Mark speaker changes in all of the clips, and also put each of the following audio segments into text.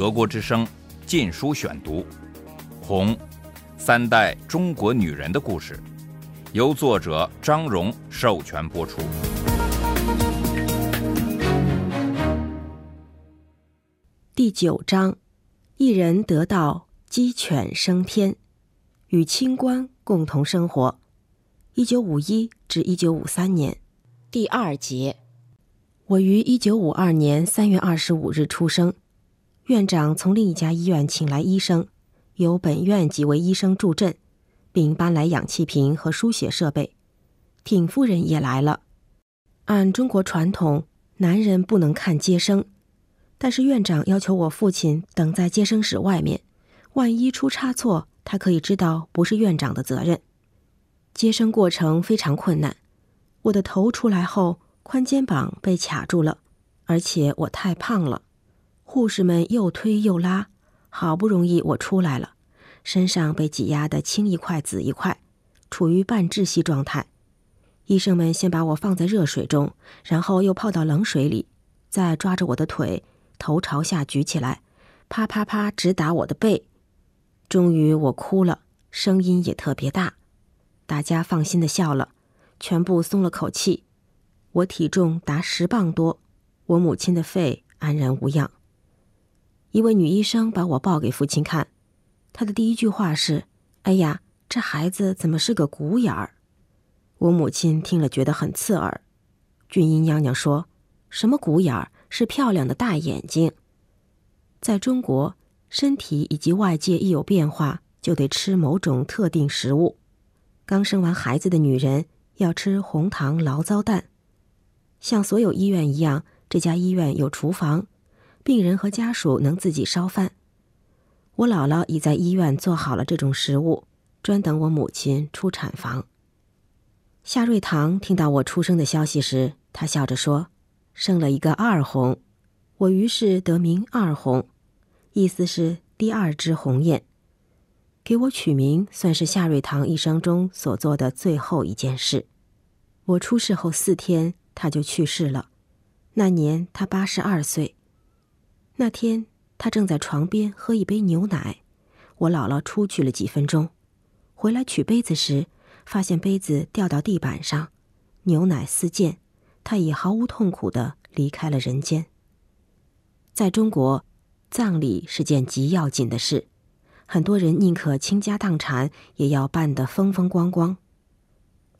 Speaker 1: 德国之声《禁书选读》，《红》，三代中国女人的故事，由作者张荣授权播出。
Speaker 2: 第九章，一人得道，鸡犬升天，与清官共同生活。一九五一至一九五三年，第二节。我于一九五二年三月二十五日出生。院长从另一家医院请来医生，由本院几位医生助阵，并搬来氧气瓶和输血设备。挺夫人也来了。按中国传统，男人不能看接生，但是院长要求我父亲等在接生室外面，万一出差错，他可以知道不是院长的责任。接生过程非常困难，我的头出来后，宽肩膀被卡住了，而且我太胖了。护士们又推又拉，好不容易我出来了，身上被挤压得青一块紫一块，处于半窒息状态。医生们先把我放在热水中，然后又泡到冷水里，再抓着我的腿，头朝下举起来，啪啪啪直打我的背。终于我哭了，声音也特别大，大家放心的笑了，全部松了口气。我体重达十磅多，我母亲的肺安然无恙。一位女医生把我抱给父亲看，她的第一句话是：“哎呀，这孩子怎么是个鼓眼儿？”我母亲听了觉得很刺耳。俊英娘娘说：“什么鼓眼儿？是漂亮的大眼睛。”在中国，身体以及外界一有变化，就得吃某种特定食物。刚生完孩子的女人要吃红糖醪糟蛋。像所有医院一样，这家医院有厨房。病人和家属能自己烧饭。我姥姥已在医院做好了这种食物，专等我母亲出产房。夏瑞堂听到我出生的消息时，他笑着说：“生了一个二红。”我于是得名二红，意思是第二只鸿雁。给我取名算是夏瑞堂一生中所做的最后一件事。我出事后四天，他就去世了。那年他八十二岁。那天，他正在床边喝一杯牛奶。我姥姥出去了几分钟，回来取杯子时，发现杯子掉到地板上，牛奶四溅。他已毫无痛苦的离开了人间。在中国，葬礼是件极要紧的事，很多人宁可倾家荡产，也要办得风风光光。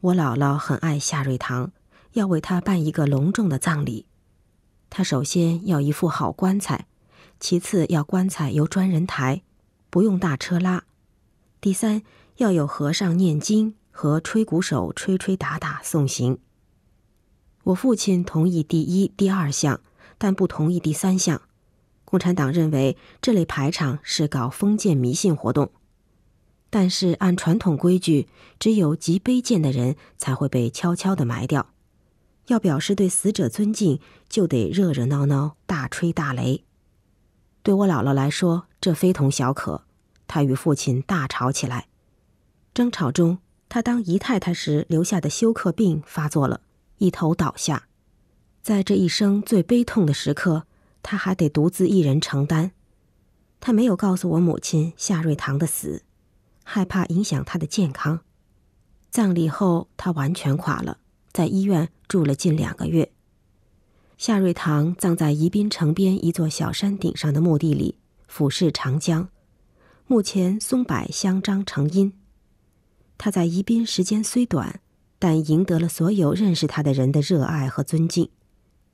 Speaker 2: 我姥姥很爱夏瑞堂，要为他办一个隆重的葬礼。他首先要一副好棺材。其次，要棺材由专人抬，不用大车拉。第三，要有和尚念经和吹鼓手吹吹打打送行。我父亲同意第一、第二项，但不同意第三项。共产党认为这类排场是搞封建迷信活动。但是按传统规矩，只有极卑贱的人才会被悄悄地埋掉。要表示对死者尊敬，就得热热闹闹，大吹大擂。对我姥姥来说，这非同小可。她与父亲大吵起来，争吵中，她当姨太太时留下的休克病发作了，一头倒下。在这一生最悲痛的时刻，她还得独自一人承担。她没有告诉我母亲夏瑞堂的死，害怕影响她的健康。葬礼后，她完全垮了，在医院住了近两个月。夏瑞堂葬在宜宾城边一座小山顶上的墓地里，俯视长江，墓前松柏相张成荫。他在宜宾时间虽短，但赢得了所有认识他的人的热爱和尊敬。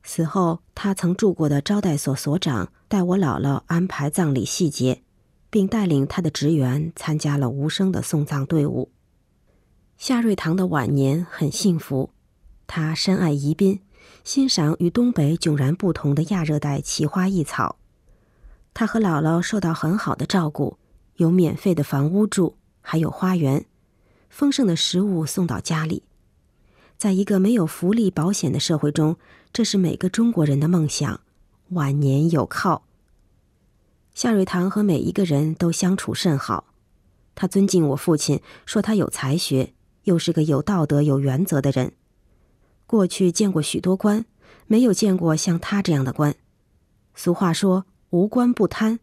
Speaker 2: 死后，他曾住过的招待所所长带我姥姥安排葬礼细节，并带领他的职员参加了无声的送葬队伍。夏瑞堂的晚年很幸福，他深爱宜宾。欣赏与东北迥然不同的亚热带奇花异草，他和姥姥受到很好的照顾，有免费的房屋住，还有花园，丰盛的食物送到家里。在一个没有福利保险的社会中，这是每个中国人的梦想：晚年有靠。夏瑞堂和每一个人都相处甚好，他尊敬我父亲，说他有才学，又是个有道德、有原则的人。过去见过许多官，没有见过像他这样的官。俗话说“无官不贪”，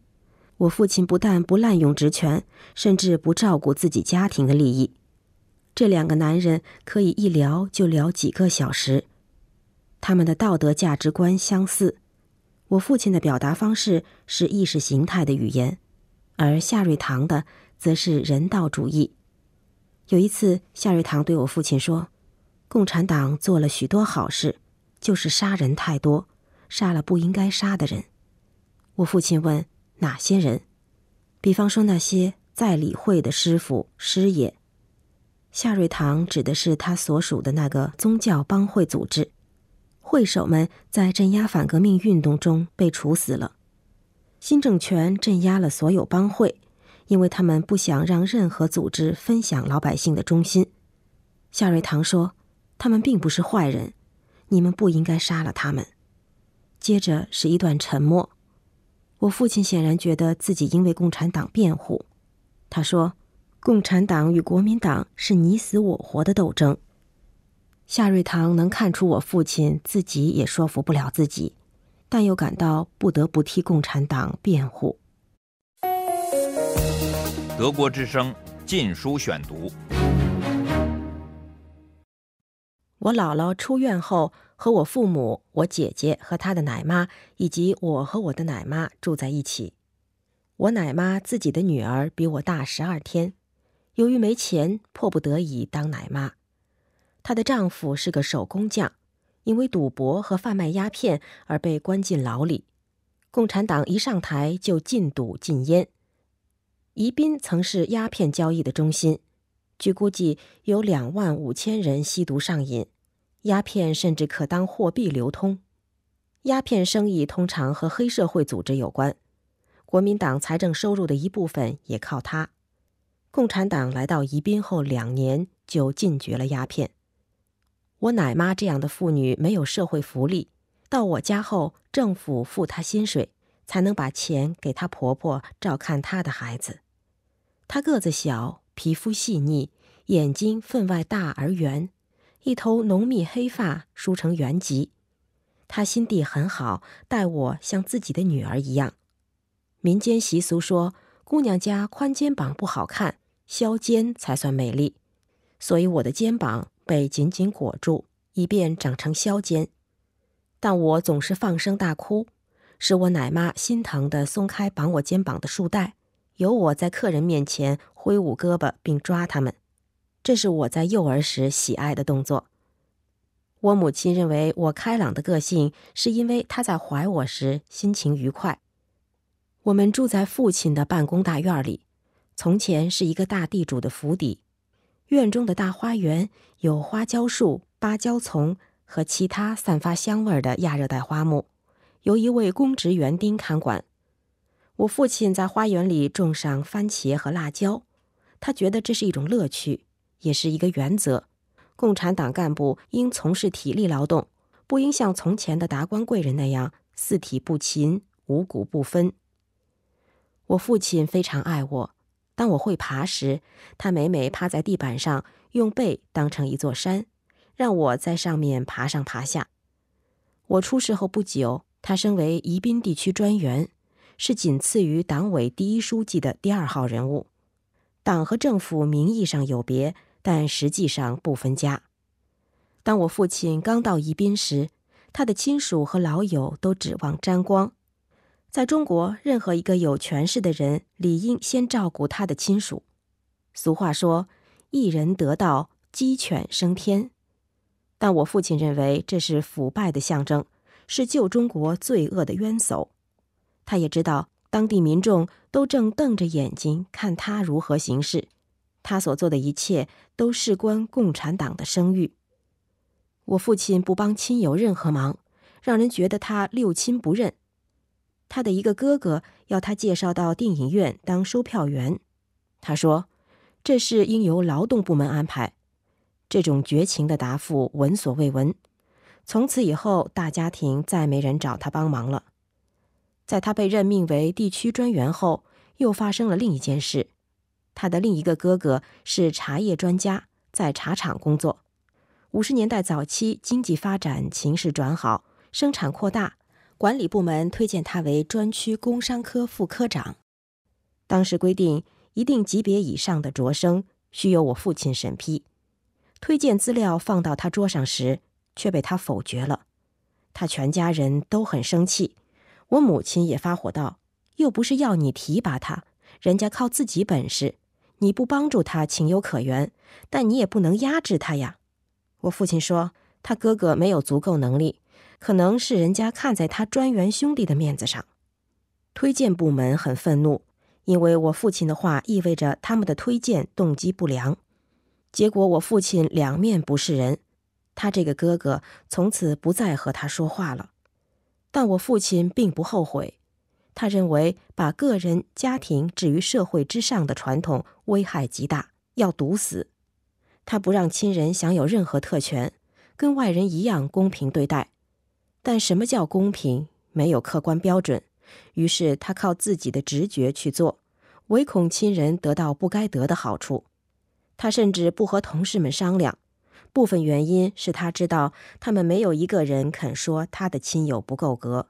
Speaker 2: 我父亲不但不滥用职权，甚至不照顾自己家庭的利益。这两个男人可以一聊就聊几个小时。他们的道德价值观相似。我父亲的表达方式是意识形态的语言，而夏瑞堂的则是人道主义。有一次，夏瑞堂对我父亲说：“共产党做了许多好事，就是杀人太多，杀了不应该杀的人。”我父亲问：“哪些人？”比方说那些在理会的师傅师爷。夏瑞堂指的是他所属的那个宗教帮会组织，会首们在镇压反革命运动中被处死了。新政权镇压了所有帮会。因为他们不想让任何组织分享老百姓的忠心，夏瑞堂说：“他们并不是坏人，你们不应该杀了他们。”接着是一段沉默。我父亲显然觉得自己应为共产党辩护。他说：“共产党与国民党是你死我活的斗争。”夏瑞堂能看出我父亲自己也说服不了自己，但又感到不得不替共产党辩护。
Speaker 1: 德国之声《禁书选读》。
Speaker 2: 我姥姥出院后，和我父母、我姐姐和她的奶妈，以及我和我的奶妈住在一起。我奶妈自己的女儿比我大十二天，由于没钱，迫不得已当奶妈。她的丈夫是个手工匠，因为赌博和贩卖鸦片而被关进牢里。共产党一上台就禁赌禁烟。宜宾曾是鸦片交易的中心，据估计有两万五千人吸毒上瘾，鸦片甚至可当货币流通。鸦片生意通常和黑社会组织有关，国民党财政收入的一部分也靠它。共产党来到宜宾后两年就禁绝了鸦片。我奶妈这样的妇女没有社会福利，到我家后政府付她薪水，才能把钱给她婆婆照看她的孩子。她个子小，皮肤细腻，眼睛分外大而圆，一头浓密黑发梳成圆髻。她心地很好，待我像自己的女儿一样。民间习俗说，姑娘家宽肩膀不好看，削肩才算美丽，所以我的肩膀被紧紧裹住，以便长成削肩。但我总是放声大哭，使我奶妈心疼地松开绑我肩膀的束带。由我在客人面前挥舞胳膊并抓他们，这是我在幼儿时喜爱的动作。我母亲认为我开朗的个性是因为她在怀我时心情愉快。我们住在父亲的办公大院里，从前是一个大地主的府邸。院中的大花园有花椒树、芭蕉丛和其他散发香味的亚热带花木，由一位公职园丁看管。我父亲在花园里种上番茄和辣椒，他觉得这是一种乐趣，也是一个原则。共产党干部应从事体力劳动，不应像从前的达官贵人那样四体不勤、五谷不分。我父亲非常爱我，当我会爬时，他每每趴在地板上，用背当成一座山，让我在上面爬上爬下。我出事后不久，他升为宜宾地区专员。是仅次于党委第一书记的第二号人物，党和政府名义上有别，但实际上不分家。当我父亲刚到宜宾时，他的亲属和老友都指望沾光。在中国，任何一个有权势的人理应先照顾他的亲属。俗话说：“一人得道，鸡犬升天。”但我父亲认为这是腐败的象征，是旧中国罪恶的冤首。他也知道，当地民众都正瞪着眼睛看他如何行事，他所做的一切都事关共产党的声誉。我父亲不帮亲友任何忙，让人觉得他六亲不认。他的一个哥哥要他介绍到电影院当售票员，他说：“这事应由劳动部门安排。”这种绝情的答复闻所未闻。从此以后，大家庭再没人找他帮忙了。在他被任命为地区专员后，又发生了另一件事。他的另一个哥哥是茶叶专家，在茶厂工作。五十年代早期，经济发展情势转好，生产扩大，管理部门推荐他为专区工商科副科长。当时规定，一定级别以上的擢升需由我父亲审批。推荐资料放到他桌上时，却被他否决了。他全家人都很生气，我母亲也发火道：“又不是要你提拔他，人家靠自己本事，你不帮助他情有可原，但你也不能压制他呀。”我父亲说：“他哥哥没有足够能力，可能是人家看在他专员兄弟的面子上。”推荐部门很愤怒，因为我父亲的话意味着他们的推荐动机不良。结果我父亲两面不是人，他这个哥哥从此不再和他说话了。但我父亲并不后悔，他认为把个人家庭置于社会之上的传统危害极大，要堵死。他不让亲人享有任何特权，跟外人一样公平对待。但什么叫公平？没有客观标准。于是他靠自己的直觉去做，唯恐亲人得到不该得的好处。他甚至不和同事们商量，部分原因是他知道他们没有一个人肯说他的亲友不够格。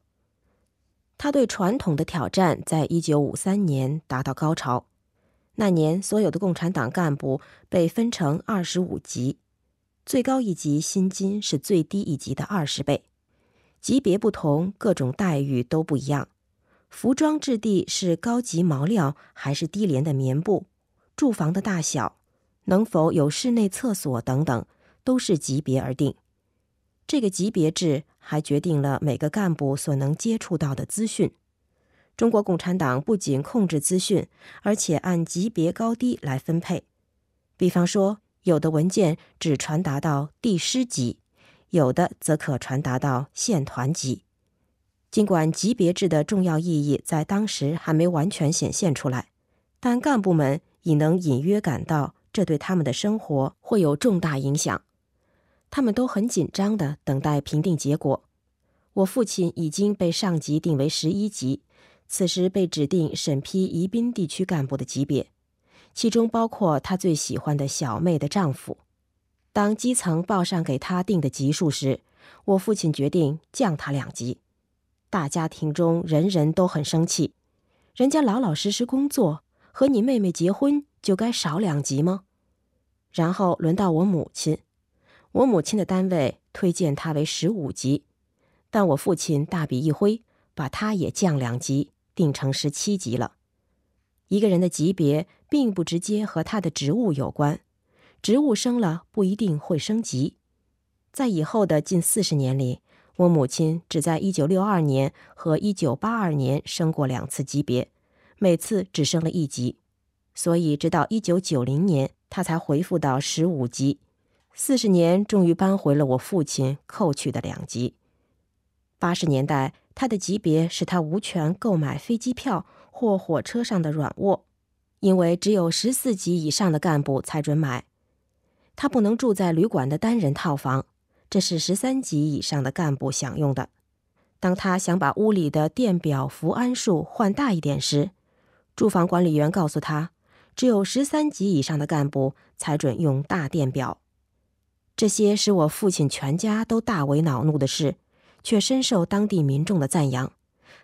Speaker 2: 他对传统的挑战在一九五三年达到高潮。那年，所有的共产党干部被分成二十五级，最高一级薪金是最低一级的二十倍，级别不同，各种待遇都不一样。服装质地是高级毛料还是低廉的棉布？住房的大小，能否有室内厕所等等，都是级别而定。这个级别制还决定了每个干部所能接触到的资讯。中国共产党不仅控制资讯，而且按级别高低来分配。比方说，有的文件只传达到地师级，有的则可传达到县团级。尽管级别制的重要意义在当时还没完全显现出来，但干部们已能隐约感到这对他们的生活会有重大影响。他们都很紧张地等待评定结果。我父亲已经被上级定为十一级。此时被指定审批宜宾地区干部的级别，其中包括他最喜欢的小妹的丈夫。当基层报上给他定的级数时，我父亲决定降他两级。大家庭中人人都很生气，人家老老实实工作，和你妹妹结婚就该少两级吗？然后轮到我母亲，我母亲的单位推荐他为十五级，但我父亲大笔一挥，把他也降两级。定成十七级了。一个人的级别并不直接和他的职务有关，职务升了不一定会升级。在以后的近四十年里，我母亲只在一九六二年和一九八二年升过两次级别，每次只升了一级，所以直到一九九零年，她才回复到十五级。四十年终于扳回了我父亲扣去的两级。八十年代。他的级别使他无权购买飞机票或火车上的软卧，因为只有十四级以上的干部才准买。他不能住在旅馆的单人套房，这是十三级以上的干部享用的。当他想把屋里的电表伏安数换大一点时，住房管理员告诉他，只有十三级以上的干部才准用大电表。这些使我父亲全家都大为恼怒的事。却深受当地民众的赞扬，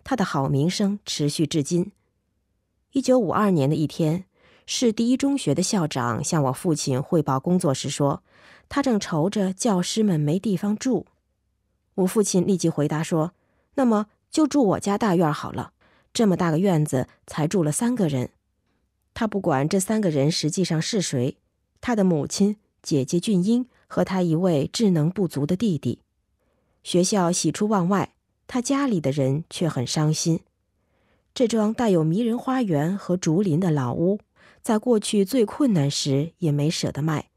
Speaker 2: 他的好名声持续至今。一九五二年的一天，市第一中学的校长向我父亲汇报工作时说，他正愁着教师们没地方住。我父亲立即回答说：“那么就住我家大院好了，这么大个院子才住了三个人。”他不管这三个人实际上是谁，他的母亲、姐姐俊英和他一位智能不足的弟弟。学校喜出望外，他家里的人却很伤心。这幢带有迷人花园和竹林的老屋，在过去最困难时也没舍得卖。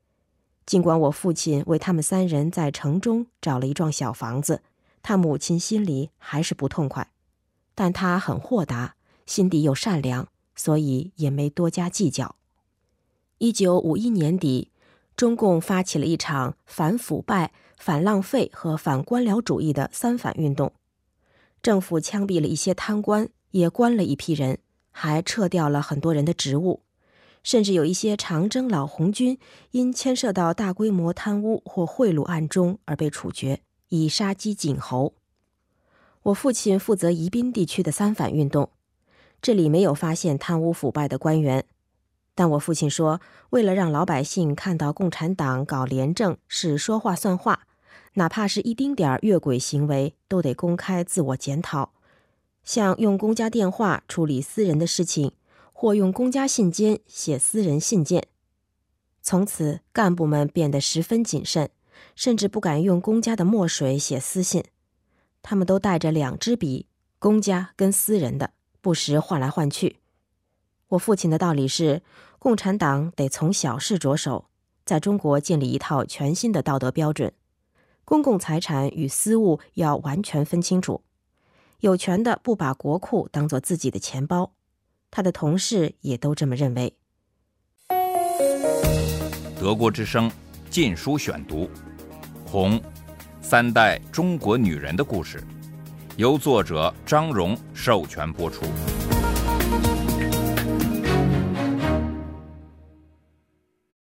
Speaker 2: 尽管我父亲为他们三人在城中找了一幢小房子，他母亲心里还是不痛快。但他很豁达，心地又善良，所以也没多加计较。一九五一年底，中共发起了一场反腐败。反浪费和反官僚主义的三反运动，政府枪毙了一些贪官，也关了一批人，还撤掉了很多人的职务，甚至有一些长征老红军因牵涉到大规模贪污或贿赂案中而被处决，以杀鸡儆猴。我父亲负责宜宾地区的三反运动，这里没有发现贪污腐败的官员。但我父亲说，为了让老百姓看到共产党搞廉政是说话算话，哪怕是一丁点儿越轨行为，都得公开自我检讨。像用公家电话处理私人的事情，或用公家信笺写私人信件。从此，干部们变得十分谨慎，甚至不敢用公家的墨水写私信。他们都带着两支笔，公家跟私人的，不时换来换去。我父亲的道理是，共产党得从小事着手，在中国建立一套全新的道德标准，公共财产与私物要完全分清楚。有权的不把国库当做自己的钱包，他的同事也都这么认为。
Speaker 1: 德国之声《禁书选读》，《红三代中国女人的故事》，由作者张荣授权播出。